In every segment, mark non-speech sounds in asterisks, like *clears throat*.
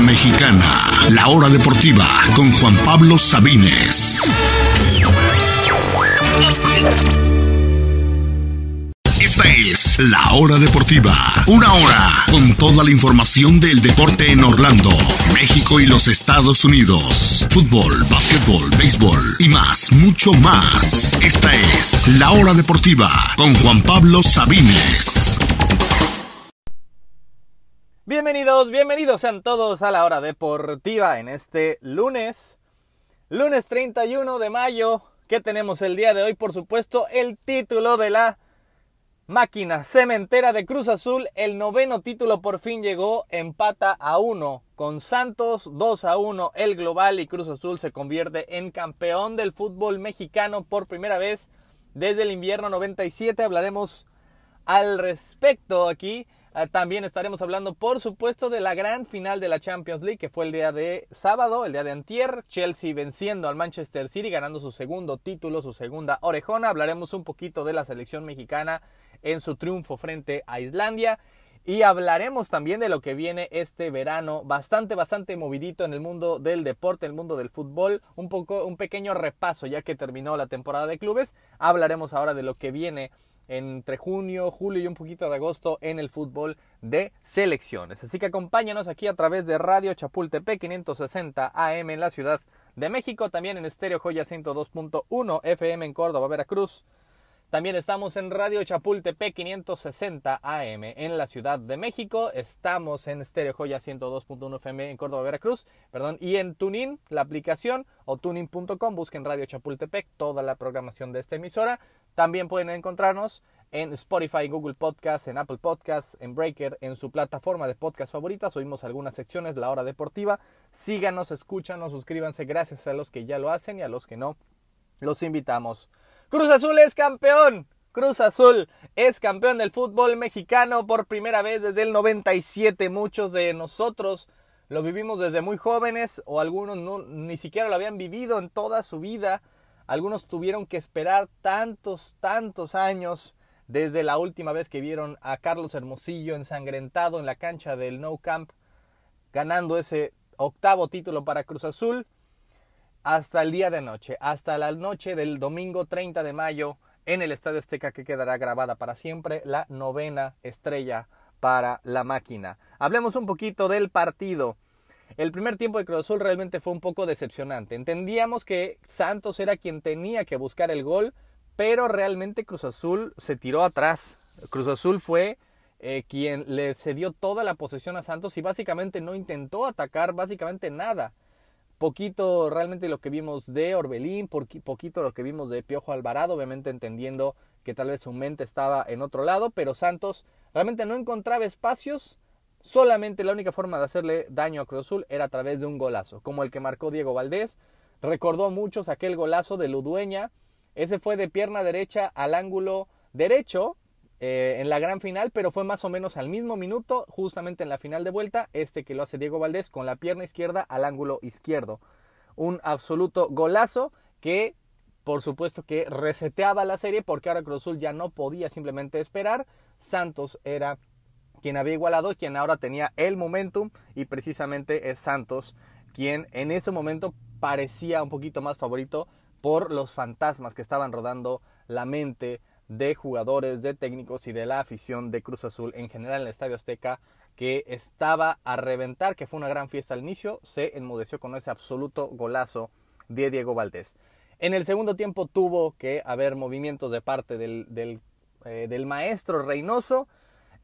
Mexicana, la hora deportiva con Juan Pablo Sabines. Esta es la hora deportiva, una hora con toda la información del deporte en Orlando, México y los Estados Unidos. Fútbol, básquetbol, béisbol y más, mucho más. Esta es la hora deportiva con Juan Pablo Sabines. Bienvenidos, bienvenidos sean todos a la hora deportiva en este lunes, lunes 31 de mayo, que tenemos el día de hoy, por supuesto, el título de la máquina cementera de Cruz Azul, el noveno título por fin llegó, empata a uno con Santos, 2 a 1 el global y Cruz Azul se convierte en campeón del fútbol mexicano por primera vez desde el invierno 97, hablaremos al respecto aquí. Ah, también estaremos hablando, por supuesto, de la gran final de la Champions League, que fue el día de sábado, el día de antier. Chelsea venciendo al Manchester City, ganando su segundo título, su segunda orejona. Hablaremos un poquito de la selección mexicana en su triunfo frente a Islandia. Y hablaremos también de lo que viene este verano, bastante, bastante movidito en el mundo del deporte, el mundo del fútbol. Un poco, un pequeño repaso ya que terminó la temporada de clubes. Hablaremos ahora de lo que viene entre junio, julio y un poquito de agosto en el fútbol de selecciones. Así que acompáñanos aquí a través de Radio Chapultepec 560 AM en la Ciudad de México, también en Estéreo Joya 102.1 FM en Córdoba, Veracruz. También estamos en Radio Chapultepec 560 AM en la Ciudad de México. Estamos en Stereo Joya 102.1 FM en Córdoba, Veracruz. Perdón. Y en Tunin, la aplicación o tunin.com. Busquen Radio Chapultepec, toda la programación de esta emisora. También pueden encontrarnos en Spotify, Google Podcast, en Apple Podcast, en Breaker, en su plataforma de podcast favoritas. Oímos algunas secciones, La Hora Deportiva. Síganos, escúchanos, suscríbanse. Gracias a los que ya lo hacen y a los que no. Los invitamos. Cruz Azul es campeón. Cruz Azul es campeón del fútbol mexicano por primera vez desde el 97. Muchos de nosotros lo vivimos desde muy jóvenes o algunos no, ni siquiera lo habían vivido en toda su vida. Algunos tuvieron que esperar tantos, tantos años desde la última vez que vieron a Carlos Hermosillo ensangrentado en la cancha del No Camp, ganando ese octavo título para Cruz Azul hasta el día de anoche, hasta la noche del domingo 30 de mayo en el Estadio Azteca que quedará grabada para siempre la novena estrella para la máquina. Hablemos un poquito del partido. El primer tiempo de Cruz Azul realmente fue un poco decepcionante. Entendíamos que Santos era quien tenía que buscar el gol, pero realmente Cruz Azul se tiró atrás. Cruz Azul fue eh, quien le cedió toda la posesión a Santos y básicamente no intentó atacar básicamente nada poquito realmente lo que vimos de Orbelín, poquito lo que vimos de Piojo Alvarado, obviamente entendiendo que tal vez su mente estaba en otro lado, pero Santos realmente no encontraba espacios, solamente la única forma de hacerle daño a Cruz era a través de un golazo, como el que marcó Diego Valdés, recordó muchos aquel golazo de Ludueña, ese fue de pierna derecha al ángulo derecho, eh, en la gran final, pero fue más o menos al mismo minuto, justamente en la final de vuelta, este que lo hace Diego Valdés con la pierna izquierda al ángulo izquierdo. Un absoluto golazo que por supuesto que reseteaba la serie porque ahora Cruz ya no podía simplemente esperar. Santos era quien había igualado, quien ahora tenía el momentum y precisamente es Santos quien en ese momento parecía un poquito más favorito por los fantasmas que estaban rodando la mente de jugadores, de técnicos y de la afición de Cruz Azul en general en el Estadio Azteca que estaba a reventar, que fue una gran fiesta al inicio, se enmudeció con ese absoluto golazo de Diego Valdés. En el segundo tiempo tuvo que haber movimientos de parte del, del, eh, del maestro Reynoso,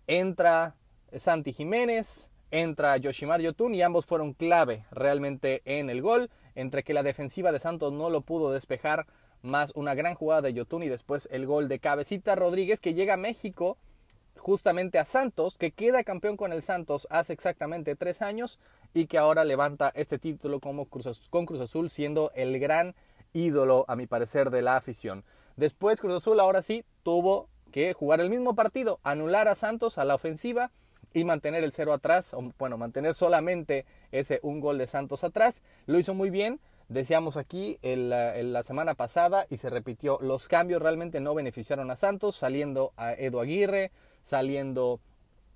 entra Santi Jiménez, entra Yoshimar Yotun y ambos fueron clave realmente en el gol, entre que la defensiva de Santos no lo pudo despejar más una gran jugada de Yotun y después el gol de Cabecita Rodríguez que llega a México justamente a Santos, que queda campeón con el Santos hace exactamente tres años y que ahora levanta este título como Cruz, con Cruz Azul siendo el gran ídolo a mi parecer de la afición. Después Cruz Azul ahora sí tuvo que jugar el mismo partido, anular a Santos a la ofensiva y mantener el cero atrás, bueno, mantener solamente ese un gol de Santos atrás. Lo hizo muy bien, Decíamos aquí en la, semana pasada y se repitió, los cambios realmente no beneficiaron a Santos, saliendo a Edu Aguirre, saliendo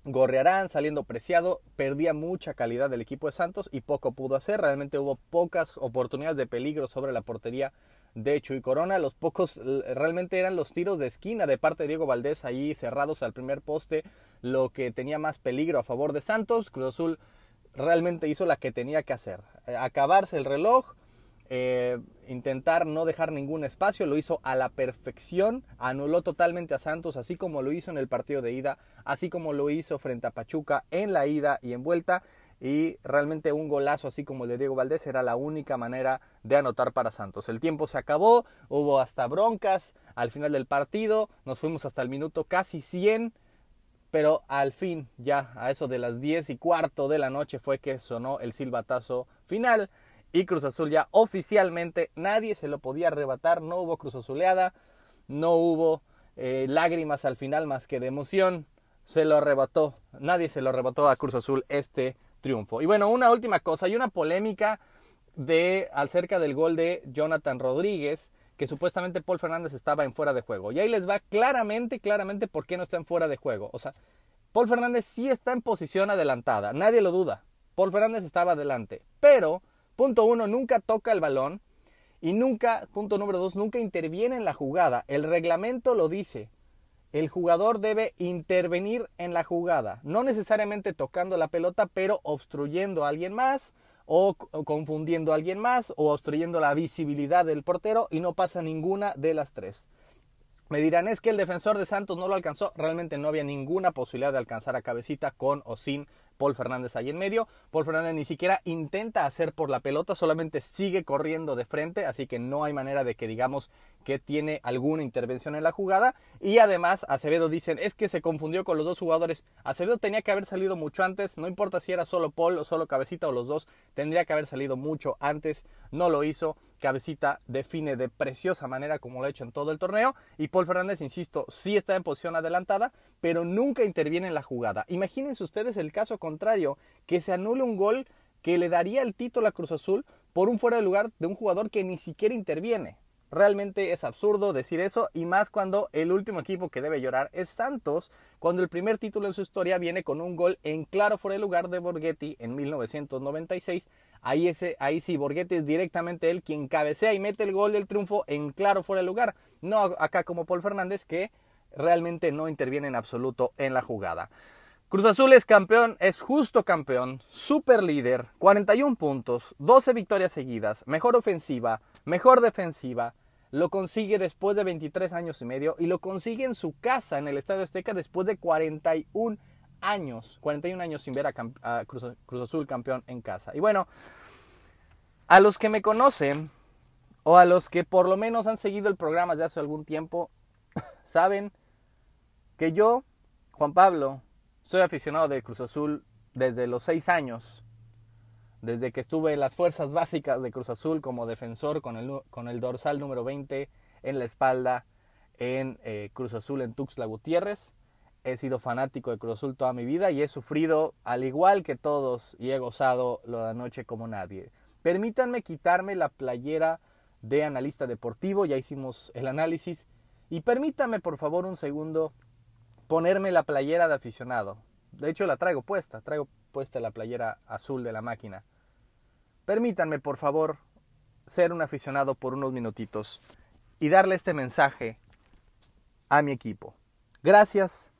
Gorrearán saliendo preciado, perdía mucha calidad del equipo de Santos y poco pudo hacer. Realmente hubo pocas oportunidades de peligro sobre la portería de Chuy Corona. Los pocos realmente eran los tiros de esquina de parte de Diego Valdés ahí cerrados al primer poste, lo que tenía más peligro a favor de Santos. Cruz Azul realmente hizo la que tenía que hacer. Eh, acabarse el reloj, eh, intentar no dejar ningún espacio, lo hizo a la perfección, anuló totalmente a Santos, así como lo hizo en el partido de ida, así como lo hizo frente a Pachuca en la ida y en vuelta. Y realmente un golazo así como el de Diego Valdés era la única manera de anotar para Santos. El tiempo se acabó, hubo hasta broncas al final del partido, nos fuimos hasta el minuto casi 100 pero al fin, ya a eso de las 10 y cuarto de la noche fue que sonó el silbatazo final y Cruz Azul ya oficialmente nadie se lo podía arrebatar, no hubo Cruz Azuleada, no hubo eh, lágrimas al final más que de emoción, se lo arrebató, nadie se lo arrebató a Cruz Azul este triunfo. Y bueno, una última cosa, hay una polémica de acerca del gol de Jonathan Rodríguez, que supuestamente Paul Fernández estaba en fuera de juego. Y ahí les va claramente, claramente por qué no está en fuera de juego. O sea, Paul Fernández sí está en posición adelantada, nadie lo duda. Paul Fernández estaba adelante, pero Punto uno, nunca toca el balón. Y nunca, punto número dos, nunca interviene en la jugada. El reglamento lo dice. El jugador debe intervenir en la jugada. No necesariamente tocando la pelota, pero obstruyendo a alguien más o confundiendo a alguien más o obstruyendo la visibilidad del portero y no pasa ninguna de las tres. Me dirán, es que el defensor de Santos no lo alcanzó. Realmente no había ninguna posibilidad de alcanzar a cabecita con o sin Paul Fernández ahí en medio. Paul Fernández ni siquiera intenta hacer por la pelota, solamente sigue corriendo de frente, así que no hay manera de que digamos que tiene alguna intervención en la jugada. Y además, Acevedo dicen, es que se confundió con los dos jugadores. Acevedo tenía que haber salido mucho antes, no importa si era solo Paul o solo Cabecita o los dos, tendría que haber salido mucho antes, no lo hizo. Cabecita define de preciosa manera como lo ha hecho en todo el torneo. Y Paul Fernández, insisto, sí está en posición adelantada, pero nunca interviene en la jugada. Imagínense ustedes el caso que se anule un gol que le daría el título a Cruz Azul por un fuera de lugar de un jugador que ni siquiera interviene. Realmente es absurdo decir eso y más cuando el último equipo que debe llorar es Santos, cuando el primer título en su historia viene con un gol en claro fuera de lugar de Borghetti en 1996. Ahí, ese, ahí sí, Borghetti es directamente él quien cabecea y mete el gol del triunfo en claro fuera de lugar. No acá como Paul Fernández que realmente no interviene en absoluto en la jugada. Cruz Azul es campeón, es justo campeón, super líder, 41 puntos, 12 victorias seguidas, mejor ofensiva, mejor defensiva, lo consigue después de 23 años y medio y lo consigue en su casa en el Estadio Azteca después de 41 años, 41 años sin ver a, Cruz, Azul campeón en casa. Y bueno, a los que me conocen o a los que por lo menos han seguido el programa desde hace algún tiempo, *laughs* saben que yo, Juan Pablo, soy aficionado de Cruz Azul desde los 6 años desde que estuve en las fuerzas básicas de Cruz Azul como defensor con el, con el dorsal número 20 en la espalda en eh, Cruz Azul en Tuxtla Gutiérrez. He sido fanático de Cruz Azul toda mi vida y he sufrido al igual que todos y he gozado lo de anoche como nadie. Permítanme quitarme la playera de analista deportivo, ya hicimos el análisis, y permítanme por favor un segundo ponerme la playera de aficionado. De hecho la traigo puesta, traigo puesta la playera azul de la máquina. Permítanme, por favor, ser un aficionado por unos minutitos y darle este mensaje a mi equipo. Gracias,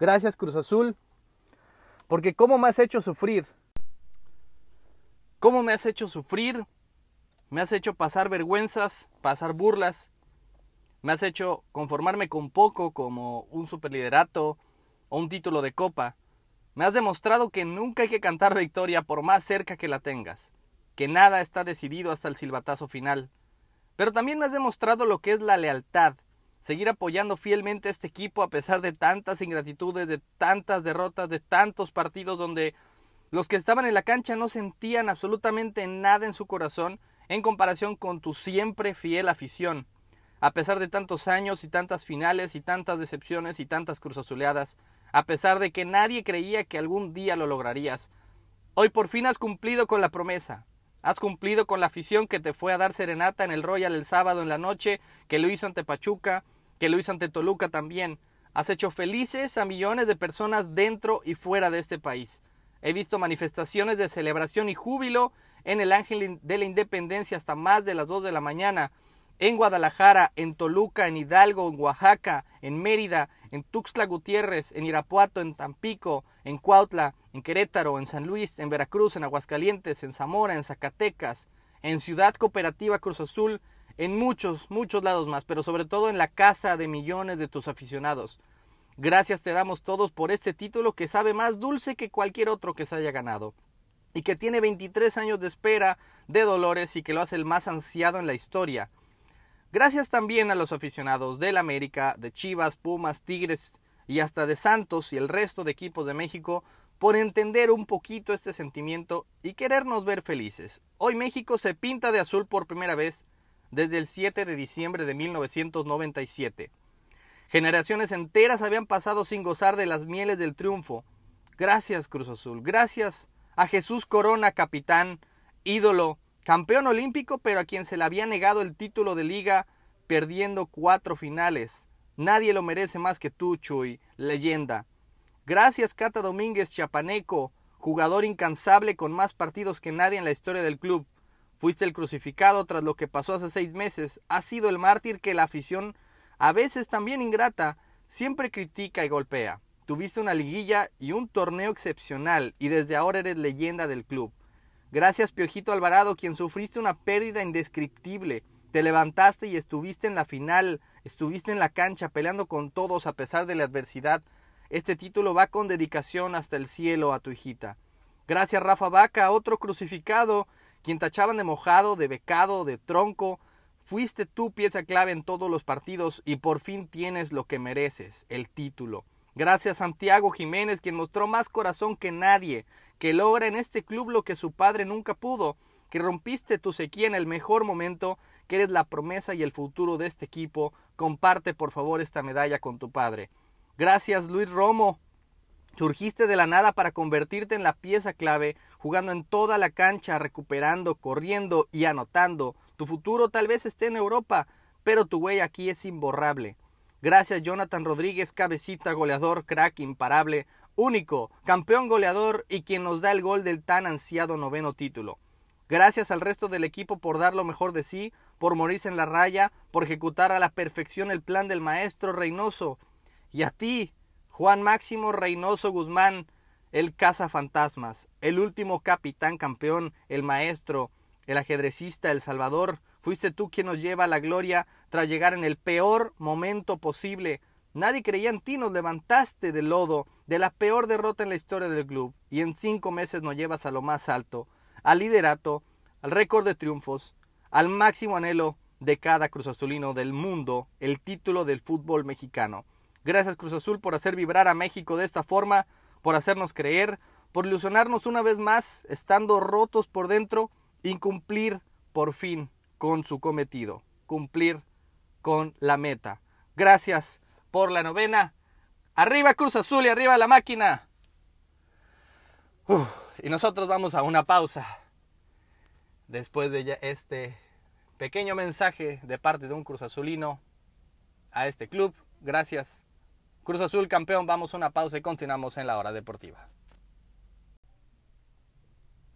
gracias Cruz Azul, porque cómo me has hecho sufrir, cómo me has hecho sufrir, me has hecho pasar vergüenzas, pasar burlas, me has hecho conformarme con poco como un superliderato o un título de copa. Me has demostrado que nunca hay que cantar victoria por más cerca que la tengas, que nada está decidido hasta el silbatazo final. Pero también me has demostrado lo que es la lealtad, seguir apoyando fielmente a este equipo a pesar de tantas ingratitudes, de tantas derrotas, de tantos partidos donde los que estaban en la cancha no sentían absolutamente nada en su corazón en comparación con tu siempre fiel afición. A pesar de tantos años y tantas finales y tantas decepciones y tantas cruzazuleadas, a pesar de que nadie creía que algún día lo lograrías. Hoy por fin has cumplido con la promesa. Has cumplido con la afición que te fue a dar serenata en el Royal el sábado en la noche, que lo hizo ante Pachuca, que lo hizo ante Toluca también. Has hecho felices a millones de personas dentro y fuera de este país. He visto manifestaciones de celebración y júbilo en el Ángel de la Independencia hasta más de las 2 de la mañana, en Guadalajara, en Toluca, en Hidalgo, en Oaxaca, en Mérida, en Tuxtla Gutiérrez, en Irapuato, en Tampico, en Cuautla, en Querétaro, en San Luis, en Veracruz, en Aguascalientes, en Zamora, en Zacatecas, en Ciudad Cooperativa Cruz Azul, en muchos, muchos lados más, pero sobre todo en la casa de millones de tus aficionados. Gracias te damos todos por este título que sabe más dulce que cualquier otro que se haya ganado y que tiene 23 años de espera de dolores y que lo hace el más ansiado en la historia. Gracias también a los aficionados del América, de Chivas, Pumas, Tigres y hasta de Santos y el resto de equipos de México por entender un poquito este sentimiento y querernos ver felices. Hoy México se pinta de azul por primera vez desde el 7 de diciembre de 1997. Generaciones enteras habían pasado sin gozar de las mieles del triunfo. Gracias Cruz Azul, gracias a Jesús Corona, capitán, ídolo, campeón olímpico, pero a quien se le había negado el título de liga perdiendo cuatro finales. Nadie lo merece más que tú, Chuy, leyenda. Gracias Cata Domínguez Chapaneco, jugador incansable con más partidos que nadie en la historia del club. Fuiste el crucificado tras lo que pasó hace seis meses. Has sido el mártir que la afición, a veces también ingrata, siempre critica y golpea. Tuviste una liguilla y un torneo excepcional y desde ahora eres leyenda del club. Gracias Piojito Alvarado, quien sufriste una pérdida indescriptible. Te levantaste y estuviste en la final, estuviste en la cancha peleando con todos a pesar de la adversidad. Este título va con dedicación hasta el cielo a tu hijita. Gracias Rafa Vaca, otro crucificado, quien tachaban de mojado, de becado, de tronco. Fuiste tú pieza clave en todos los partidos y por fin tienes lo que mereces, el título. Gracias Santiago Jiménez, quien mostró más corazón que nadie, que logra en este club lo que su padre nunca pudo, que rompiste tu sequía en el mejor momento, que eres la promesa y el futuro de este equipo. Comparte por favor esta medalla con tu padre. Gracias Luis Romo. Surgiste de la nada para convertirte en la pieza clave, jugando en toda la cancha, recuperando, corriendo y anotando. Tu futuro tal vez esté en Europa, pero tu huella aquí es imborrable. Gracias Jonathan Rodríguez, cabecita, goleador, crack, imparable, único, campeón goleador y quien nos da el gol del tan ansiado noveno título. Gracias al resto del equipo por dar lo mejor de sí, por morirse en la raya, por ejecutar a la perfección el plan del maestro Reynoso. Y a ti, Juan Máximo Reynoso Guzmán, el cazafantasmas, el último capitán campeón, el maestro, el ajedrecista, el salvador, Fuiste tú quien nos lleva a la gloria tras llegar en el peor momento posible. Nadie creía en ti, nos levantaste del lodo, de la peor derrota en la historia del club, y en cinco meses nos llevas a lo más alto, al liderato, al récord de triunfos, al máximo anhelo de cada Cruz Azulino del mundo, el título del fútbol mexicano. Gracias Cruz Azul por hacer vibrar a México de esta forma, por hacernos creer, por ilusionarnos una vez más, estando rotos por dentro, y cumplir por fin con su cometido, cumplir con la meta. Gracias por la novena. Arriba Cruz Azul y arriba la máquina. y nosotros vamos a una pausa. Después de este pequeño mensaje de parte de un Cruz Azulino a este club. Gracias. Cruz Azul campeón, vamos a una pausa y continuamos en la hora deportiva.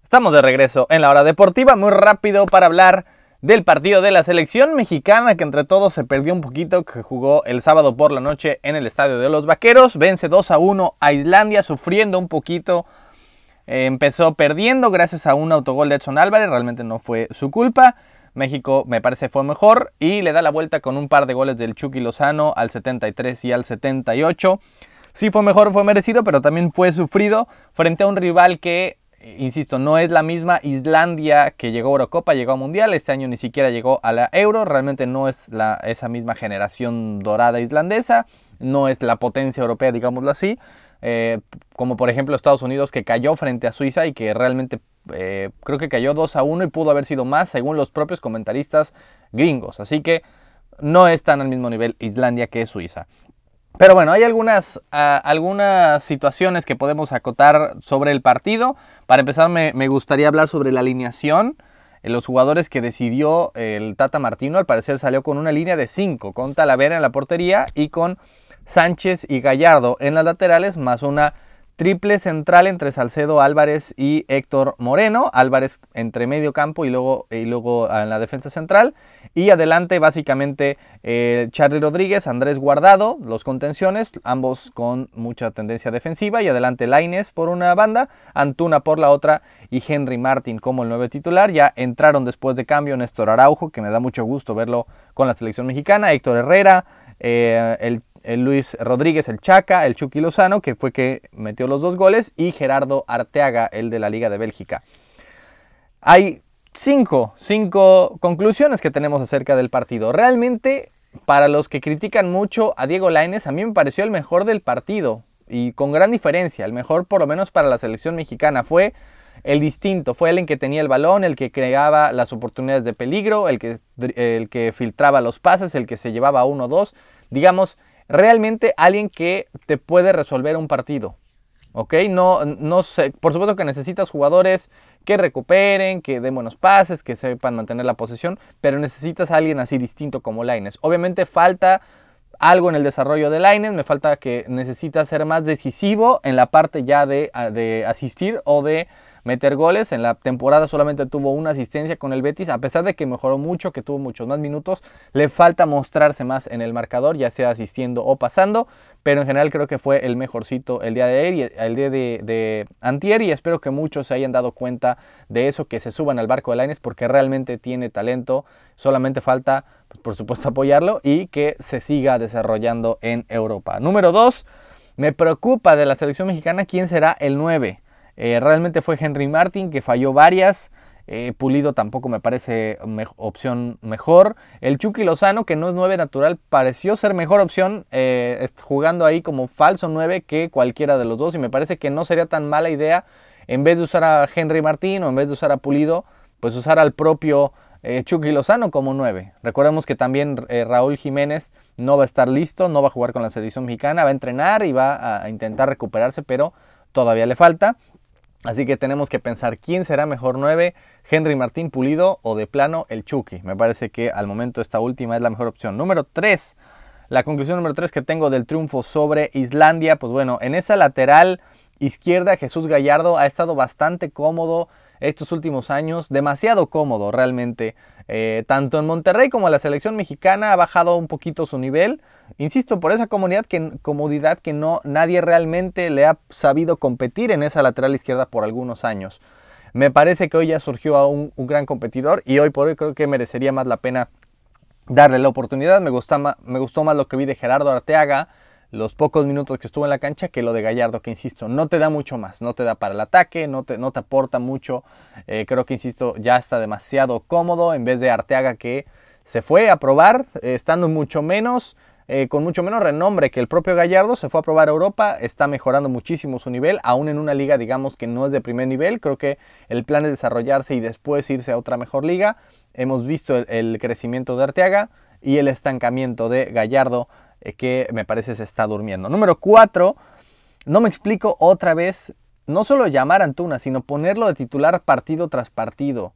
Estamos de regreso en la hora deportiva, muy rápido para hablar del partido de la selección mexicana que entre todos se perdió un poquito, que jugó el sábado por la noche en el estadio de los Vaqueros. Vence 2 a 1 a Islandia, sufriendo un poquito. Eh, empezó perdiendo gracias a un autogol de Edson Álvarez, realmente no fue su culpa. México me parece fue mejor y le da la vuelta con un par de goles del Chucky Lozano al 73 y al 78. Sí fue mejor, fue merecido, pero también fue sufrido frente a un rival que insisto, no es la misma Islandia que llegó a Eurocopa, llegó a Mundial, este año ni siquiera llegó a la Euro, realmente no es esa misma generación dorada islandesa, no es la potencia europea, digámoslo así, eh, como por ejemplo Estados Unidos que cayó frente a Suiza y que realmente eh, creo que cayó 2 a 1 y pudo haber sido más según los propios comentaristas gringos, así que no es tan al mismo nivel Islandia que Suiza. Pero bueno, hay algunas, ah, algunas situaciones que podemos acotar sobre el partido. Para empezar, me, gustaría hablar sobre la alineación. Eh, los jugadores que decidió el Tata Martino, al parecer salió con una línea de 5, con Talavera en la portería y con Sánchez y Gallardo en las laterales, más una triple central entre Salcedo Álvarez y Héctor Moreno. Álvarez entre medio campo y luego, y luego en la defensa central. Y adelante básicamente eh, Charlie Rodríguez, Andrés Guardado, los contenciones, ambos con mucha tendencia defensiva. Y adelante Laines por una banda, Antuna por la otra y Henry Martin como el nuevo titular. Ya entraron después de cambio Néstor Araujo, que me da mucho gusto verlo con la selección mexicana, Héctor Herrera, eh, el el Luis Rodríguez, el Chaca, el Chucky Lozano, que fue que metió los dos goles, y Gerardo Arteaga, el de la Liga de Bélgica. Hay cinco, cinco conclusiones que tenemos acerca del partido. Realmente, para los que critican mucho a Diego Lainez, a mí me pareció el mejor del partido, y con gran diferencia, el mejor por lo menos para la selección mexicana. Fue el distinto, fue el en que tenía el balón, el que creaba las oportunidades de peligro, el que, el que filtraba los pases, el que se llevaba uno o dos. Digamos, realmente alguien que te puede resolver un partido. ¿Ok? No, no sé, por supuesto que necesitas jugadores que recuperen, que den buenos pases, que sepan mantener la posesión, pero necesitas a alguien así distinto como Laines. Obviamente falta algo en el desarrollo de Laines, me falta que necesita ser más decisivo en la parte ya de, de asistir o de meter goles. En la temporada solamente tuvo una asistencia con el Betis, a pesar de que mejoró mucho, que tuvo muchos más minutos, le falta mostrarse más en el marcador, ya sea asistiendo o pasando, pero en general creo que fue el mejorcito el día de ayer, el de, de antier y espero que muchos se hayan dado cuenta de eso, que se suban al barco de Laines porque realmente tiene talento, solamente falta pues, por supuesto apoyarlo y que se siga desarrollando en Europa. Número 2, me preocupa de la selección mexicana quién será el 9. Eh, realmente fue Henry Martin que falló varias. Eh, Pulido tampoco me parece opción mejor. El Chucky Lozano, que no es 9 natural, pareció ser mejor opción eh, jugando ahí como falso 9 que cualquiera de los dos. Y me parece que no sería tan mala idea, en vez de usar a Henry Martin o en vez de usar a Pulido, pues usar al propio Chucky Lozano como 9. Recordemos que también Raúl Jiménez no va a estar listo, no va a jugar con la selección mexicana, va a entrenar y va a intentar recuperarse, pero todavía le falta. Así que tenemos que pensar quién será mejor 9, Henry Martín Pulido o de plano el Chucky. Me parece que al momento esta última es la mejor opción. Número 3. La conclusión número 3 que tengo del triunfo sobre Islandia, pues bueno, en esa lateral izquierda Jesús Gallardo ha estado bastante cómodo estos últimos años, demasiado cómodo realmente. Eh, tanto en Monterrey como en la selección mexicana ha bajado un poquito su nivel. Insisto, por esa comodidad que, no, nadie realmente le ha sabido competir en esa lateral izquierda por algunos años. Me parece que hoy ya surgió a un, gran competidor y hoy por hoy creo que merecería más la pena darle la oportunidad. Me, gustó más lo que vi de Gerardo Arteaga, los pocos minutos que estuvo en la cancha que lo de Gallardo, que insisto, no te da mucho más, no te da para el ataque, no te, no te aporta mucho. Eh, creo que, insisto, ya está demasiado cómodo en vez de Arteaga que se fue a probar, eh, estando mucho menos, eh, con mucho menos renombre que el propio Gallardo, se fue a probar a Europa, está mejorando muchísimo su nivel, aún en una liga, digamos, que no es de primer nivel. Creo que el plan es desarrollarse y después irse a otra mejor liga. Hemos visto el crecimiento de Arteaga y el estancamiento de Gallardo eh, que me parece se está durmiendo. Número 4, no me explico otra vez, no solo llamar a Antuna, sino ponerlo de titular partido tras partido.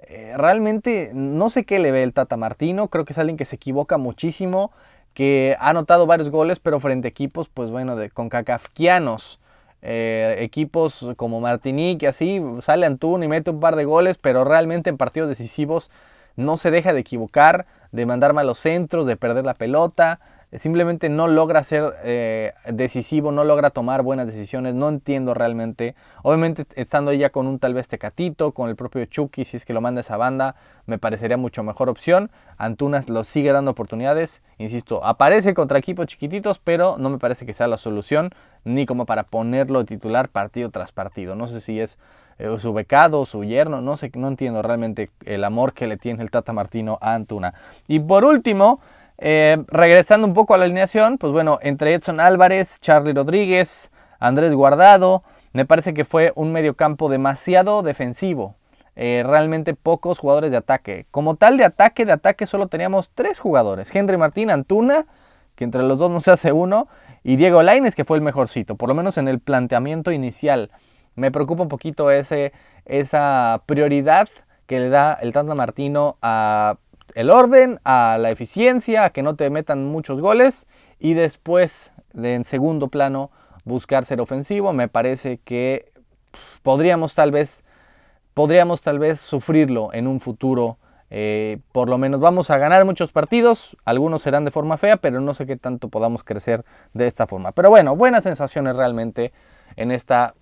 Eh, realmente no sé qué le ve el Tata Martino, creo que es alguien que se equivoca muchísimo, que ha anotado varios goles, pero frente a equipos, pues bueno, de, con cacafquianos. Eh, equipos como Martinique, así, sale Antuna y mete un par de goles, pero realmente en partidos decisivos no se deja de equivocar, de mandar malos centros, de perder la pelota simplemente no logra ser eh, decisivo, no logra tomar buenas decisiones, no entiendo realmente. Obviamente estando ya con un tal vez Tecatito, con el propio Chucky, si es que lo manda esa banda, me parecería mucho mejor opción. Antunas lo sigue dando oportunidades, insisto, aparece contra equipos chiquititos, pero no me parece que sea la solución, ni como para ponerlo titular partido tras partido. No sé si es eh, su becado, su yerno, no sé, no entiendo realmente el amor que le tiene el Tata Martino a Antuna. Y por último, eh, regresando un poco a la alineación, pues bueno, entre Edson Álvarez, Charlie Rodríguez, Andrés Guardado, me parece que fue un mediocampo demasiado defensivo. Eh, realmente pocos jugadores de ataque. Como tal de ataque, de ataque solo teníamos tres jugadores. Henry Martín Antuna, que entre los dos no se hace uno, y Diego Laines, que fue el mejorcito, por lo menos en el planteamiento inicial. Me preocupa un poquito ese, esa prioridad que le da el Tanta Martino a el orden, a la eficiencia, a que no te metan muchos goles y después, en segundo plano, buscar ser ofensivo. Me parece que podríamos tal vez, podríamos tal vez sufrirlo en un futuro. Eh, por lo menos vamos a ganar muchos partidos, algunos serán de forma fea, pero no sé qué tanto podamos crecer de esta forma. Pero bueno, buenas sensaciones realmente en esta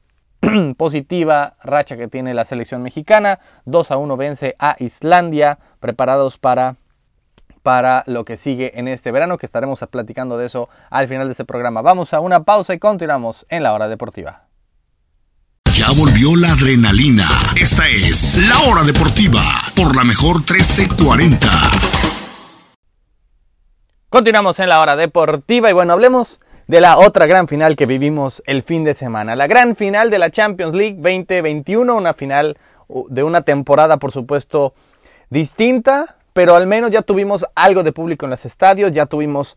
*clears throat* positiva racha que tiene la selección mexicana. 2 a 1 vence a Islandia, preparados para para lo que sigue en este verano, que estaremos platicando de eso al final de este programa. Vamos a una pausa y continuamos en la hora deportiva. Ya volvió la adrenalina. Esta es la hora deportiva por la mejor 1340. Continuamos en la hora deportiva y bueno, hablemos de la otra gran final que vivimos el fin de semana. La gran final de la Champions League 2021, una final de una temporada por supuesto distinta, pero al menos ya tuvimos algo de público en los estadios, ya tuvimos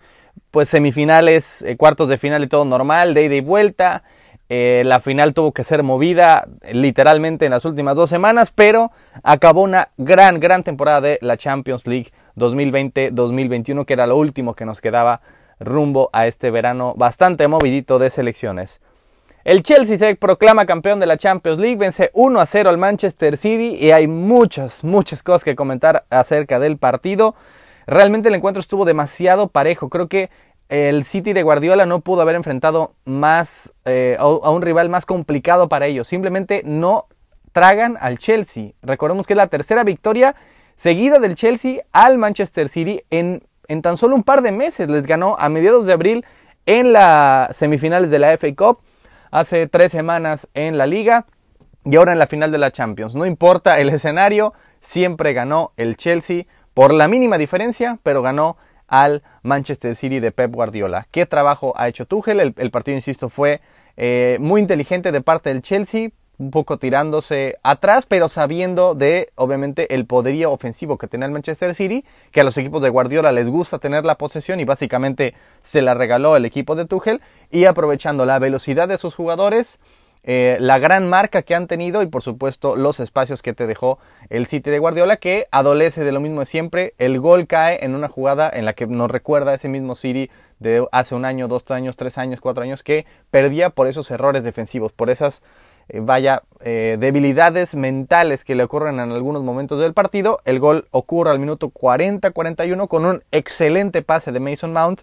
pues semifinales, eh, cuartos de final y todo normal, de ida y vuelta. Eh, la final tuvo que ser movida literalmente en las últimas dos semanas, pero acabó una gran, gran temporada de la Champions League 2020-2021, que era lo último que nos quedaba rumbo a este verano bastante movidito de selecciones. El Chelsea se proclama campeón de la Champions League, vence 1 a 0 al Manchester City y hay muchas, muchas cosas que comentar acerca del partido. Realmente el encuentro estuvo demasiado parejo. Creo que el City de Guardiola no pudo haber enfrentado más eh, a un rival más complicado para ellos. Simplemente no tragan al Chelsea. Recordemos que es la tercera victoria seguida del Chelsea al Manchester City en, en tan solo un par de meses. Les ganó a mediados de abril en las semifinales de la FA Cup hace tres semanas en la liga y ahora en la final de la Champions. No importa el escenario, siempre ganó el Chelsea por la mínima diferencia, pero ganó al Manchester City de Pep Guardiola. ¿Qué trabajo ha hecho Tuchel? El, partido, insisto, fue eh, muy inteligente de parte del Chelsea, un poco tirándose atrás, pero sabiendo de, obviamente, el poderío ofensivo que tenía el Manchester City, que a los equipos de Guardiola les gusta tener la posesión y básicamente se la regaló el equipo de Tuchel, y aprovechando la velocidad de sus jugadores, eh, la gran marca que han tenido y por supuesto los espacios que te dejó el City de Guardiola que adolece de lo mismo de siempre. El gol cae en una jugada en la que nos recuerda ese mismo City de hace un año, dos años, tres años, cuatro años que perdía por esos errores defensivos, por esas eh, vaya, eh, debilidades mentales que le ocurren en algunos momentos del partido. El gol ocurre al minuto 40-41 con un excelente pase de Mason Mount.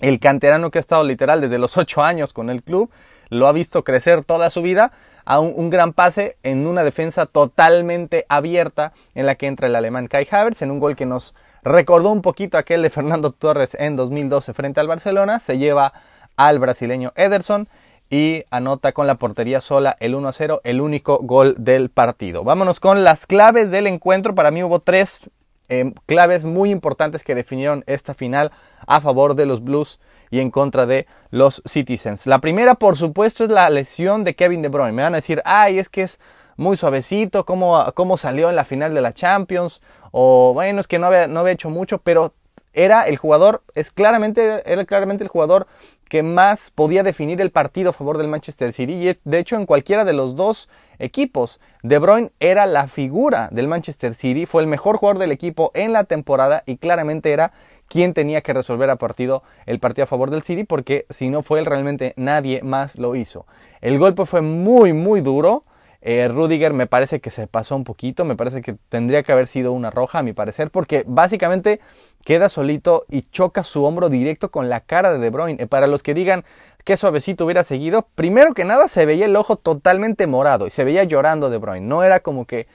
El canterano que ha estado literal desde los 8 años con el club, lo ha visto crecer toda su vida a un, gran pase en una defensa totalmente abierta en la que entra el alemán Kai Havertz en un gol que nos recordó un poquito aquel de Fernando Torres en 2012 frente al Barcelona. Se lleva al brasileño Ederson y anota con la portería sola el 1 a 0, el único gol del partido. Vámonos con las claves del encuentro. Para mí hubo tres em, claves muy importantes que definieron esta final a favor de los Blues y en contra de los Citizens. La primera, por supuesto, es la lesión de Kevin De Bruyne. Me van a decir, ay, es que es muy suavecito, cómo, cómo salió en la final de la Champions, o bueno, es que no había, no había hecho mucho, pero era el jugador, es claramente, era claramente el jugador que más podía definir el partido a favor del Manchester City y de hecho en cualquiera de los dos equipos. De Bruyne era la figura del Manchester City, fue el mejor jugador del equipo en la temporada y claramente era quien tenía que resolver a partido el partido a favor del City porque si no fue él realmente nadie más lo hizo. El golpe fue muy muy duro. Eh, Rudiger me parece que se pasó un poquito, me parece que tendría que haber sido una roja a mi parecer, porque básicamente queda solito y choca su hombro directo con la cara de De Bruyne. Eh, para los que digan que suavecito hubiera seguido, primero que nada se veía el ojo totalmente morado y se veía llorando De Bruyne. No era como que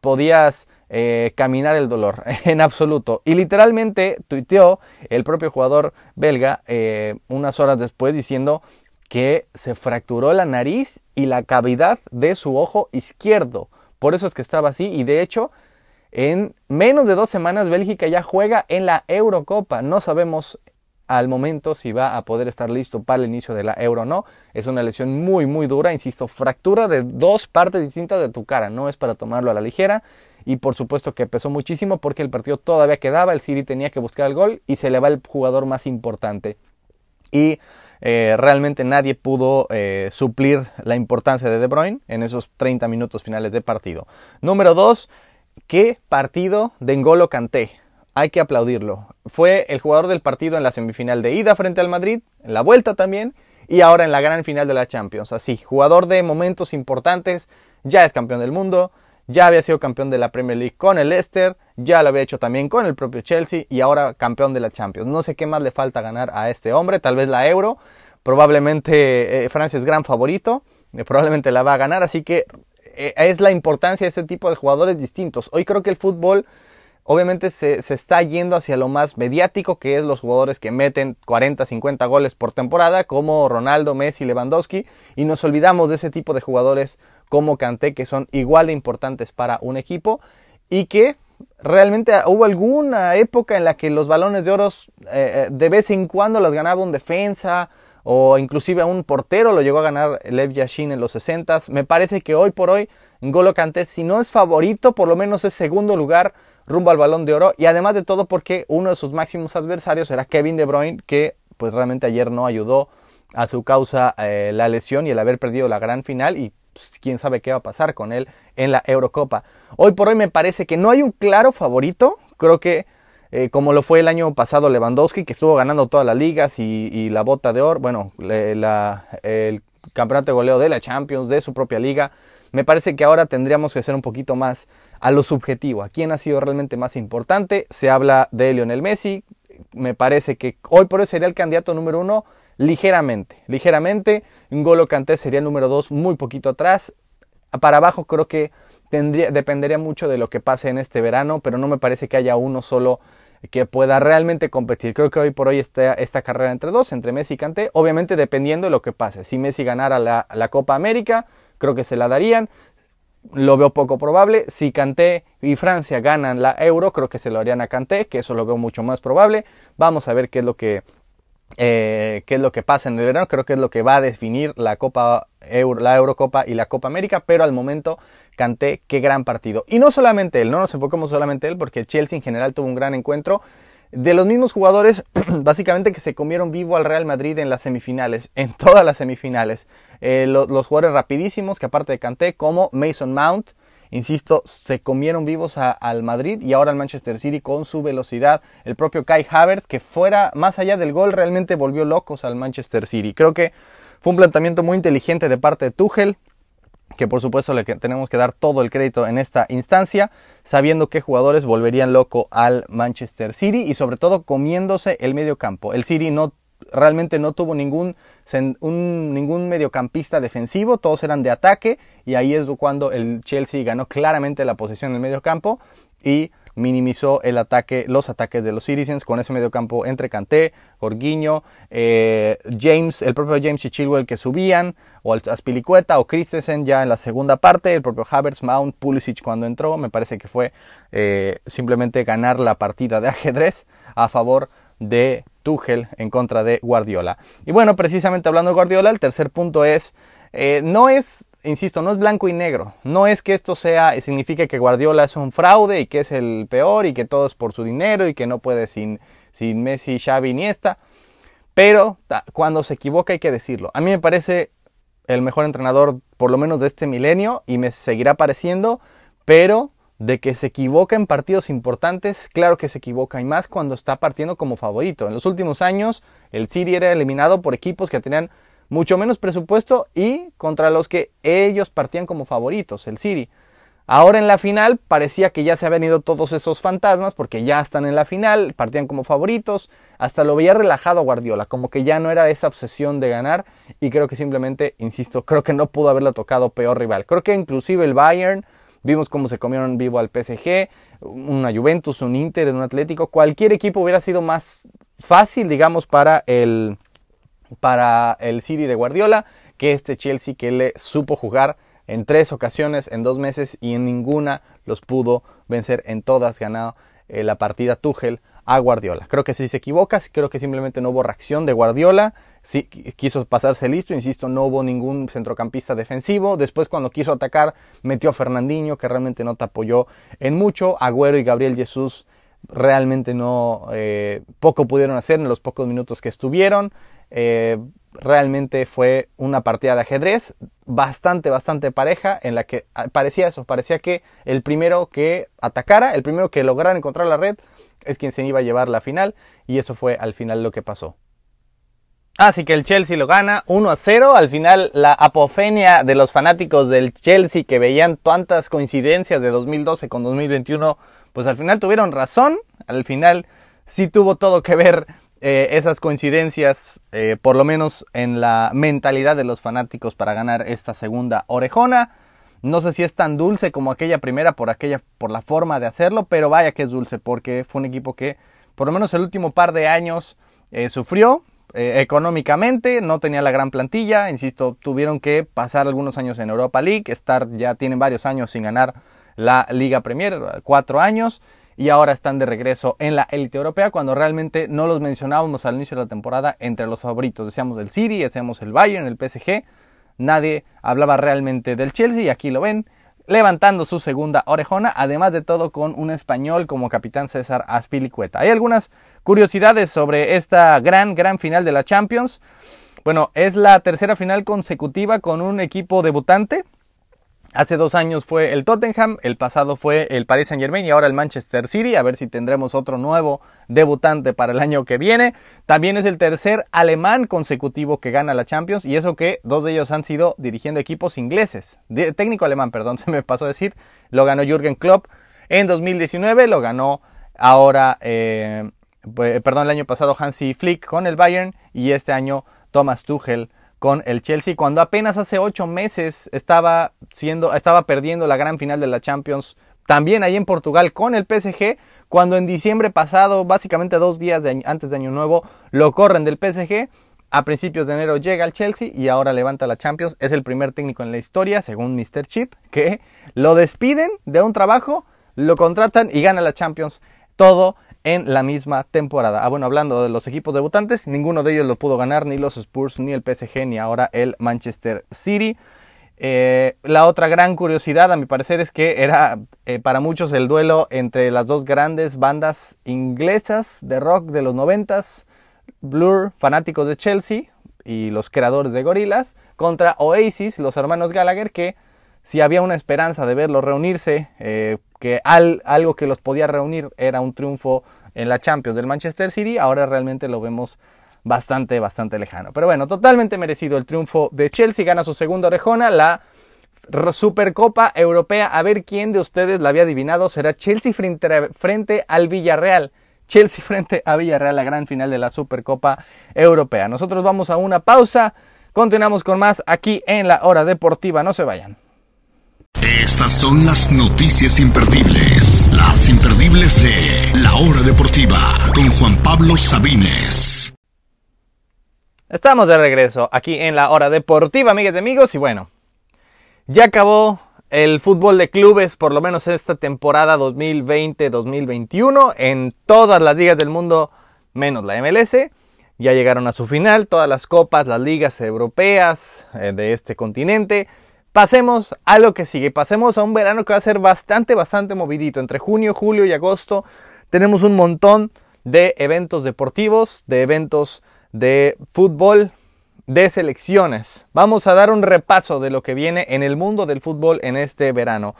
podías eh, caminar el dolor, *laughs* en absoluto. Y literalmente tuiteó el propio jugador belga unas horas después diciendo que se fracturó la nariz y la cavidad de su ojo izquierdo. Por eso es que estaba así y de hecho en menos de dos semanas Bélgica ya juega en la Eurocopa. No sabemos al momento si va a poder estar listo para el inicio de la Euro o no. Es una lesión muy muy dura, insisto, fractura de dos partes distintas de tu cara, no es para tomarlo a la ligera. Y por supuesto que pesó muchísimo porque el partido todavía quedaba, el City tenía que buscar el gol y se le va el jugador más importante. Y eh, realmente nadie pudo eh, suplir la importancia de De Bruyne en esos 30 minutos finales de partido. Número 2, ¿qué partido de Ngolo Kanté? hay que aplaudirlo. Fue el jugador del partido en la semifinal de ida frente al Madrid, en la vuelta también, y ahora en la gran final de la Champions. Así, jugador de momentos importantes, ya es campeón del mundo, ya había sido campeón de la Premier League con el Leicester, ya lo había hecho también con el propio Chelsea y ahora campeón de la Champions. No sé qué más le falta ganar a este hombre, tal vez la Euro, probablemente eh, Francia es gran favorito, eh, probablemente la va a ganar, así que eh, es la importancia de ese tipo de jugadores distintos. Hoy creo que el fútbol obviamente se, se, está yendo hacia lo más mediático, que es los jugadores que meten 40, 50 goles por temporada, como Ronaldo, Messi, Lewandowski, y nos olvidamos de ese tipo de jugadores como Kanté, que son igual de importantes para un equipo, y que realmente hubo alguna época en la que los balones de oro eh, de vez en cuando los ganaba un defensa, o inclusive un portero lo llegó a ganar Lev Yashin en los 60. Me parece que hoy por hoy Ngolo Kanté, si no es favorito, por lo menos es segundo lugar rumbo al balón de oro y además de todo porque uno de sus máximos adversarios era Kevin De Bruyne que pues realmente ayer no ayudó a su causa eh, la lesión y el haber perdido la gran final y pues, quién sabe qué va a pasar con él en la Eurocopa. Hoy por hoy me parece que no hay un claro favorito, creo que eh, como lo fue el año pasado Lewandowski que estuvo ganando todas las ligas y, la bota de oro, bueno, el campeonato de goleo de la Champions, de su propia liga, me parece que ahora tendríamos que ser un poquito más a lo subjetivo, a quién ha sido realmente más importante. Se habla de Lionel Messi, me parece que hoy por hoy sería el candidato número uno ligeramente, ligeramente. Ngolo Kanté sería el número dos muy poquito atrás. Para abajo creo que dependería mucho de lo que pase en este verano, pero no me parece que haya uno solo que pueda realmente competir. Creo que hoy por hoy está esta carrera entre dos, entre Messi y Kanté, obviamente dependiendo de lo que pase. Si Messi ganara la, la Copa América, creo que se la darían. Lo veo poco probable. Si Canté y Francia ganan la Euro, creo que se lo harían a Canté, que eso lo veo mucho más probable. Vamos a ver qué es lo que eh, qué es lo que pasa en el verano. Creo que es lo que va a definir la Copa Euro, la Eurocopa y la Copa América. Pero al momento, Canté, qué gran partido. Y no solamente él, no nos enfocamos solamente él, porque Chelsea en general tuvo un gran encuentro de los mismos jugadores, *clears throat* básicamente que se comieron vivo al Real Madrid en las semifinales, *laughs* en todas las semifinales. Eh, los jugadores rapidísimos, que aparte de Kanté, como Mason Mount, insisto, se comieron vivos al Madrid y ahora al Manchester City con su velocidad. El propio Kai Havertz, que fuera más allá del gol, realmente volvió locos al Manchester City. Creo que fue un planteamiento muy inteligente de parte de Tuchel que por supuesto le tenemos que dar todo el crédito en esta instancia, sabiendo que jugadores volverían loco al Manchester City y sobre todo comiéndose el medio campo. El City no realmente no tuvo ningún, ningún mediocampista defensivo, todos eran de ataque y ahí es cuando el Chelsea ganó claramente la posición en el medio campo y minimizó el ataque, los ataques de los Citizens con ese mediocampo entre Kanté, Jorginho, eh, James, el propio James y Chilwell que subían, o Aspilicueta o Christensen ya en la segunda parte, el propio Havertz, Mount, Pulisic cuando entró, me parece que fue eh, simplemente ganar la partida de ajedrez a favor de Tuchel en contra de Guardiola. Y bueno, precisamente hablando de Guardiola, el tercer punto es, eh, no es insisto, no es blanco y negro. No es que esto sea, signifique que Guardiola es un fraude y que es el peor y que todo es por su dinero y que no puede sin, sin Messi, Xavi, Iniesta. Pero cuando se equivoca hay que decirlo. A mí me parece el mejor entrenador, por lo menos de este milenio, y me seguirá pareciendo, pero de que se equivoca en partidos importantes, claro que se equivoca, y más cuando está partiendo como favorito. En los últimos años, el City era eliminado por equipos que tenían mucho menos presupuesto y contra los que ellos partían como favoritos, el City. Ahora en la final parecía que ya se habían ido todos esos fantasmas porque ya están en la final, partían como favoritos, hasta lo veía relajado Guardiola, como que ya no era esa obsesión de ganar y creo que simplemente, insisto, creo que no pudo haberlo tocado peor rival. Creo que inclusive el Bayern, vimos cómo se comieron vivo al PSG, una Juventus, un Inter, un Atlético, cualquier equipo hubiera sido más fácil, digamos, para el, para el City de Guardiola que este Chelsea que le supo jugar en tres ocasiones en dos meses y en ninguna los pudo vencer en todas ganado eh, la partida Tuchel a Guardiola. Creo que si se equivoca, creo que simplemente no hubo reacción de Guardiola, sí, quiso pasarse listo, insisto, no hubo ningún centrocampista defensivo, después cuando quiso atacar metió a Fernandinho que realmente no te apoyó en mucho, Agüero y Gabriel Jesús realmente no, eh, poco pudieron hacer en los pocos minutos que estuvieron, eh, realmente fue una partida de ajedrez bastante, bastante pareja en la que ah, parecía eso, parecía que el primero que atacara, el primero que lograra encontrar la red, es quien se iba a llevar la final y eso fue al final lo que pasó. Así que el Chelsea lo gana 1 a 0. Al final la apofenia de los fanáticos del Chelsea que veían tantas coincidencias de 2012 con 2021, pues al final tuvieron razón. Al final sí tuvo todo que ver eh, esas coincidencias, eh, por lo menos en la mentalidad de los fanáticos para ganar esta segunda orejona. No sé si es tan dulce como aquella primera por aquella por la forma de hacerlo, pero vaya que es dulce porque fue un equipo que por lo menos el último par de años eh, sufrió, eh, económicamente, no tenía la gran plantilla, insisto, tuvieron que pasar algunos años en Europa League, estar ya tienen varios años sin ganar la Liga Premier, cuatro años, y ahora están de regreso en la élite europea cuando realmente no los mencionábamos al inicio de la temporada entre los favoritos. Decíamos el City, decíamos el Bayern, el PSG, nadie hablaba realmente del Chelsea y aquí lo ven levantando su segunda orejona, además de todo con un español como capitán César Aspilicueta. Hay algunas curiosidades sobre esta gran, gran final de la Champions. Bueno, es la tercera final consecutiva con un equipo debutante. Hace dos años fue el Tottenham, el pasado fue el Paris Saint Germain y ahora el Manchester City. A ver si tendremos otro nuevo debutante para el año que viene. También es el tercer alemán consecutivo que gana la Champions y eso que dos de ellos han sido dirigiendo equipos ingleses. técnico alemán, *laughs* perdón, se me pasó a decir. Lo ganó Jürgen Klopp en 2019, lo ganó ahora, eh, pues, perdón, el año pasado Hansi Flick con el Bayern y este año Thomas Tuchel con el Chelsea cuando apenas hace ocho meses estaba siendo estaba perdiendo la gran final de la Champions también ahí en Portugal con el PSG cuando en diciembre pasado básicamente dos días antes de año nuevo lo corren del PSG a principios de enero llega al Chelsea y ahora levanta la Champions es el primer técnico en la historia según Mr. Chip que lo despiden de un trabajo lo contratan y gana la Champions todo en la misma temporada. Ah, bueno, hablando de los equipos debutantes, ninguno de ellos lo pudo ganar, ni los Spurs, ni el PSG, ni ahora el Manchester City. Eh, la otra gran curiosidad, a mi parecer, es que era eh, para muchos el duelo entre las dos grandes bandas inglesas de rock de los noventas, Blur, fanáticos de Chelsea y los creadores de Gorillaz, contra Oasis, los hermanos Gallagher, que si había una esperanza de verlos reunirse, eh, que algo que los podía reunir era un triunfo en la Champions del Manchester City, ahora realmente lo vemos bastante, bastante lejano. Pero bueno, totalmente merecido el triunfo de Chelsea, gana su segunda orejona, la Supercopa Europea. A ver quién de ustedes la había adivinado, será Chelsea frente, frente al Villarreal. Chelsea *laughs* frente a Villarreal, la gran final de la Supercopa Europea. Nosotros vamos a una pausa, continuamos con más aquí en la hora deportiva, no se vayan. Estas son las noticias imperdibles, las imperdibles de La Hora Deportiva con Juan Pablo Sabines. Estamos de regreso aquí en La Hora Deportiva, amigas y amigos, y bueno, ya acabó el fútbol de clubes, por lo menos esta temporada 2020-2021, en todas las ligas del mundo, menos la MLS. Ya llegaron a su final todas las copas, las ligas europeas eh, de este continente. Pasemos a lo que sigue, pasemos a un verano que va a ser bastante, bastante movidito. Entre junio, julio y agosto tenemos un montón de eventos deportivos, de eventos de fútbol, de selecciones. Vamos a dar un repaso de lo que viene en el mundo del fútbol en este verano.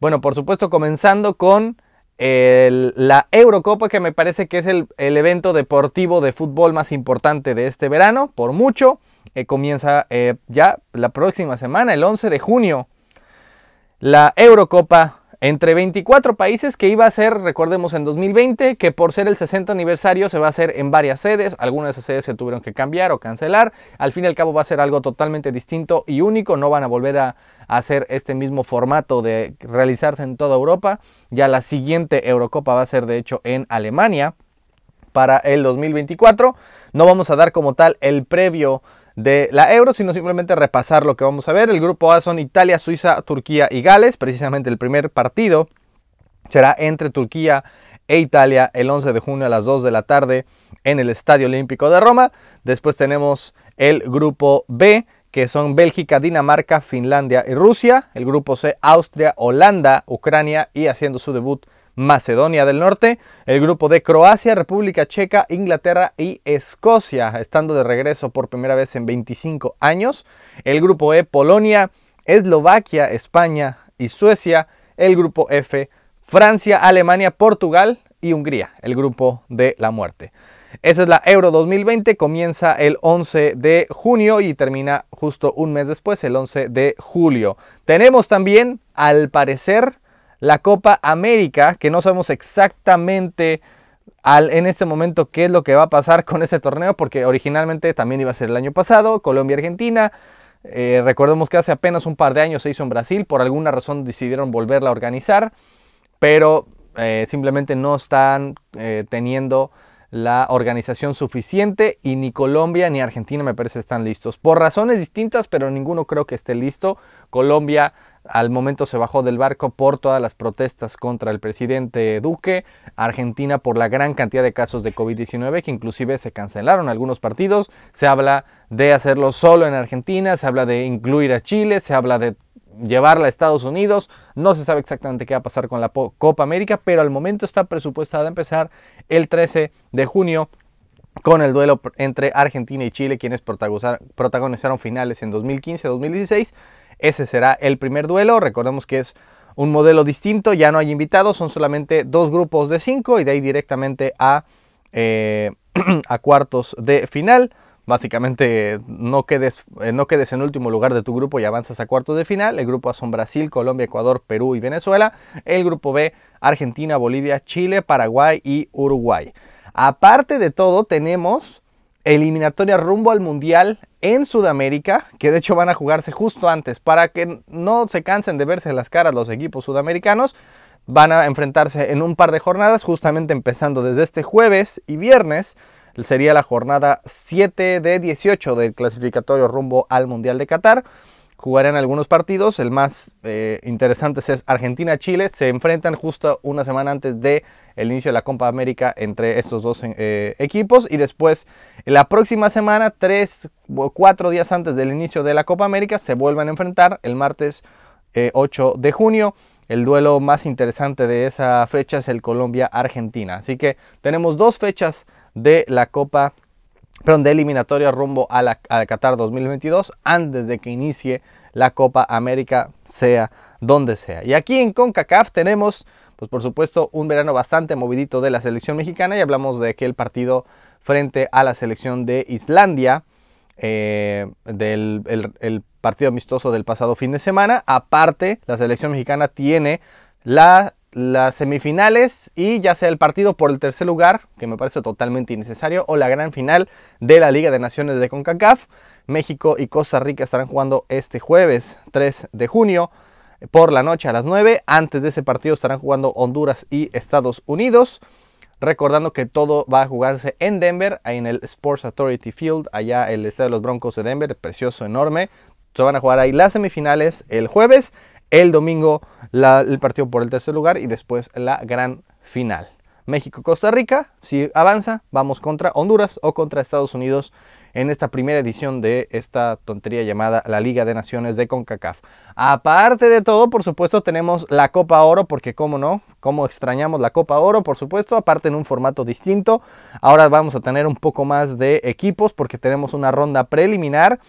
Bueno, por supuesto, comenzando con la Eurocopa, que me parece que es el, el evento deportivo de fútbol más importante de este verano, por mucho. Eh, comienza eh, ya la próxima semana, el 11 de junio, la Eurocopa entre 24 países que iba a ser, recordemos, en 2020, que por ser el 60 aniversario se va a hacer en varias sedes, algunas de esas sedes se tuvieron que cambiar o cancelar, al fin y al cabo va a ser algo totalmente distinto y único, no van a volver a, hacer este mismo formato de realizarse en toda Europa, ya la siguiente Eurocopa va a ser de hecho en Alemania para el 2024, no vamos a dar como tal el previo de la Euro, sino simplemente repasar lo que vamos a ver. El grupo A son Italia, Suiza, Turquía y Gales. Precisamente el primer partido será entre Turquía e Italia el 11 de junio a las 2 de la tarde en el Estadio Olímpico de Roma. Después tenemos el grupo B, que son Bélgica, Dinamarca, Finlandia y Rusia. El grupo C, Austria, Holanda, Ucrania y haciendo su debut Macedonia del Norte, el grupo de Croacia, República Checa, Inglaterra y Escocia, estando de regreso por primera vez en 25 años, el grupo E, Polonia, Eslovaquia, España y Suecia, el grupo F, Francia, Alemania, Portugal y Hungría, el grupo de la muerte. Esa es la Euro 2020, comienza el 11 de junio y termina justo un mes después, el 11 de julio. Tenemos también, al parecer, la Copa América, que no sabemos exactamente en este momento qué es lo que va a pasar con ese torneo, porque originalmente también iba a ser el año pasado, Colombia-Argentina. Eh, recordemos que hace apenas un par de años se hizo en Brasil, por alguna razón decidieron volverla a organizar, pero eh, simplemente no están eh, teniendo la organización suficiente y ni Colombia ni Argentina me parece están listos. Por razones distintas, pero ninguno creo que esté listo. Colombia al momento se bajó del barco por todas las protestas contra el presidente Duque. Argentina por la gran cantidad de casos de COVID-19 que inclusive se cancelaron algunos partidos. Se habla de hacerlo solo en Argentina, se habla de incluir a Chile, se habla de llevarla a Estados Unidos. No se sabe exactamente qué va a pasar con la Copa América, pero al momento está presupuestada a empezar el 13 de junio con el duelo entre Argentina y Chile, quienes protagonizaron finales en 2015-2016. Ese será el primer duelo. Recordemos que es un modelo distinto, ya no hay invitados, son solamente dos grupos de cinco y de ahí directamente a, eh, *clears throat* a cuartos de final. Básicamente no quedes, eh, no quedes en último lugar de tu grupo y avanzas a cuartos de final. El grupo A son Brasil, Colombia, Ecuador, Perú y Venezuela. El grupo B, Argentina, Bolivia, Chile, Paraguay y Uruguay. Aparte de todo, tenemos eliminatoria rumbo al Mundial en Sudamérica, que de hecho van a jugarse justo antes, para que no se cansen de verse las caras los equipos sudamericanos. Van a enfrentarse en un par de jornadas, justamente empezando desde este jueves y viernes sería la jornada 7 de 18 del clasificatorio rumbo al Mundial de Qatar. Jugarán algunos partidos, el más eh, interesante es Argentina-Chile, se enfrentan justo una semana antes del el inicio de la Copa América entre estos dos eh, equipos y después la próxima semana, tres o cuatro días antes del inicio de la Copa América, se vuelven a enfrentar el martes 8 eh, de junio. El duelo más interesante de esa fecha es el Colombia-Argentina. Así que tenemos dos fechas de la Copa, perdón, de eliminatoria rumbo a la, Qatar 2022 antes de que inicie la Copa América, sea donde sea. Y aquí en CONCACAF tenemos, pues por supuesto, un verano bastante movidito de la selección mexicana y hablamos de aquel partido frente a la selección de Islandia, eh, del el partido amistoso del pasado fin de semana. Aparte, la selección mexicana tiene la las semifinales y ya sea el partido por el tercer lugar, que me parece totalmente innecesario, o la gran final de la Liga de Naciones de CONCACAF. México y Costa Rica estarán jugando este jueves 3 de junio por la noche a las 9. Antes de ese partido estarán jugando Honduras y Estados Unidos. Recordando que todo va a jugarse en Denver, en el Sports Authority Field, allá el estadio de los Broncos de Denver, precioso, enorme. Se van a jugar ahí las semifinales el jueves el domingo el partido por el tercer lugar y después la gran final. México-Costa Rica, si avanza, vamos contra Honduras o contra Estados Unidos en esta primera edición de esta tontería llamada la Liga de Naciones de CONCACAF. Aparte de todo, por supuesto, tenemos la Copa Oro, porque cómo no, cómo extrañamos la Copa Oro, por supuesto, aparte en un formato distinto. Ahora vamos a tener un poco más de equipos porque tenemos una ronda preliminar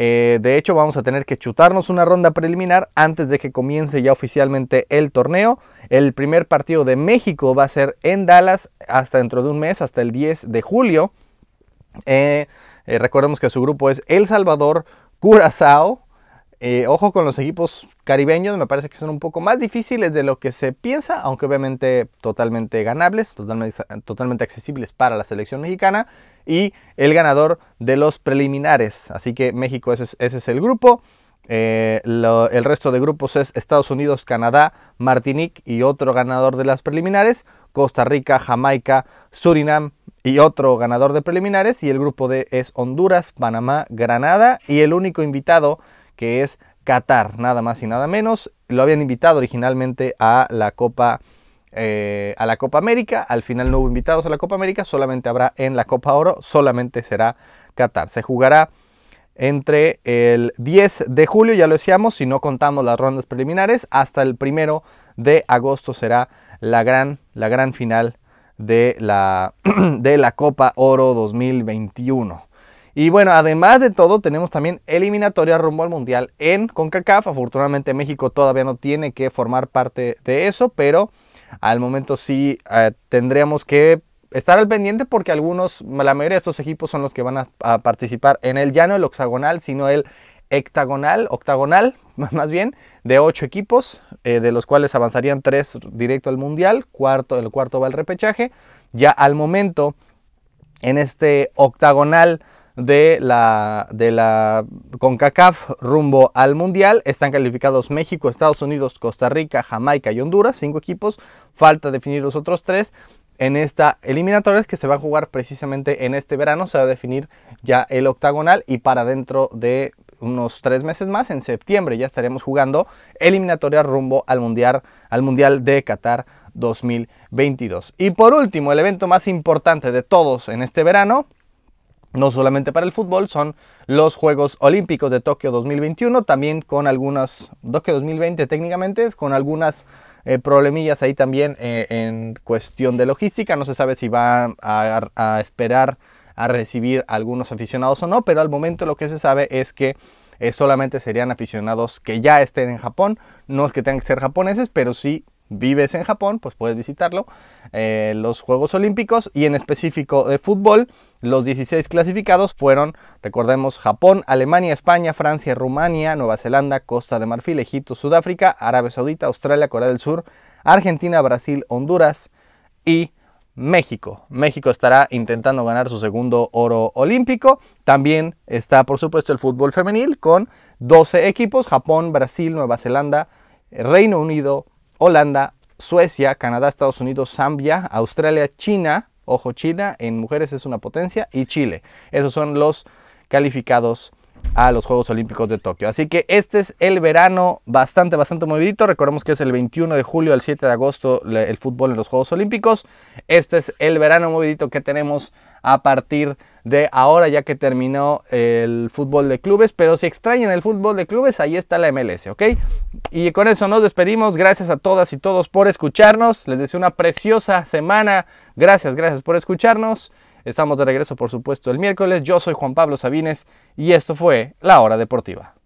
eh, de hecho, vamos a tener que chutarnos una ronda preliminar antes de que comience ya oficialmente el torneo. El primer partido de México va a ser en Dallas hasta dentro de un mes, hasta el 10 de julio. Eh, eh, recordemos que su grupo es El Salvador, Curazao, eh, ojo con los equipos caribeños, me parece que son un poco más difíciles de lo que se piensa, aunque obviamente totalmente ganables, totalmente, totalmente accesibles para la selección mexicana. Y el ganador de los preliminares. Así que México, ese es, el grupo. Eh, el resto de grupos es Estados Unidos, Canadá, Martinique y otro ganador de las preliminares. Costa Rica, Jamaica, Surinam y otro ganador de preliminares. Y el grupo D es Honduras, Panamá, Granada. Y el único invitado que es Qatar, nada más y nada menos. Lo habían invitado originalmente a la Copa eh, a la Copa América. Al final no hubo invitados a la Copa América, solamente habrá en la Copa Oro, solamente será Qatar. Se jugará entre el 10 de julio, ya lo decíamos, si no contamos las rondas preliminares, hasta el primero de agosto será la gran, la gran final de la, *clears throat* de la Copa Oro 2021. Y bueno, además de todo, tenemos también eliminatoria rumbo al Mundial en CONCACAF. Afortunadamente México todavía no tiene que formar parte de eso, pero al momento sí eh, tendríamos que estar al pendiente porque algunos, la mayoría de estos equipos son los que van a, participar en el ya no el hexagonal, sino el hectagonal, octagonal, *laughs* más bien, de ocho equipos, eh, de los cuales avanzarían tres directo al mundial, cuarto, el cuarto va al repechaje. Ya al momento, en este octagonal de la, de la CONCACAF rumbo al Mundial. Están calificados México, Estados Unidos, Costa Rica, Jamaica y Honduras, cinco equipos. Falta definir los otros tres. En esta eliminatoria que se va a jugar precisamente en este verano, se va a definir ya el octagonal y para dentro de unos tres meses más, en septiembre ya estaremos jugando eliminatoria rumbo al Mundial, al mundial de Qatar 2022. Y por último, el evento más importante de todos en este verano, no solamente para el fútbol, son los Juegos Olímpicos de Tokio 2021, también con algunas, Tokio 2020 técnicamente, con algunas eh, problemillas ahí también eh, en cuestión de logística, no se sabe si va a, esperar a recibir algunos aficionados o no, pero al momento lo que se sabe es que eh, solamente serían aficionados que ya estén en Japón, no es que tengan que ser japoneses, pero sí vives en Japón, pues puedes visitarlo. Eh, los Juegos Olímpicos y en específico de fútbol, los 16 clasificados fueron, recordemos, Japón, Alemania, España, Francia, Rumania, Nueva Zelanda, Costa de Marfil, Egipto, Sudáfrica, Arabia Saudita, Australia, Corea del Sur, Argentina, Brasil, Honduras y México. México estará intentando ganar su segundo oro olímpico. También está, por supuesto, el fútbol femenil con 12 equipos, Japón, Brasil, Nueva Zelanda, Reino Unido, Holanda, Suecia, Canadá, Estados Unidos, Zambia, Australia, China, ojo China, en mujeres es una potencia, y Chile. Esos son los calificados a los Juegos Olímpicos de Tokio. Así que este es el verano bastante, bastante movidito. Recordemos que es el 21 de julio al 7 de agosto el fútbol en los Juegos Olímpicos. Este es el verano movidito que tenemos a partir de ahora ya que terminó el fútbol de clubes. Pero si extrañan el fútbol de clubes, ahí está la MLS, ¿ok? Y con eso nos despedimos. Gracias a todas y todos por escucharnos. Les deseo una preciosa semana. Gracias, gracias por escucharnos. Estamos de regreso, por supuesto, el miércoles. Yo soy Juan Pablo Sabines y esto fue La Hora Deportiva.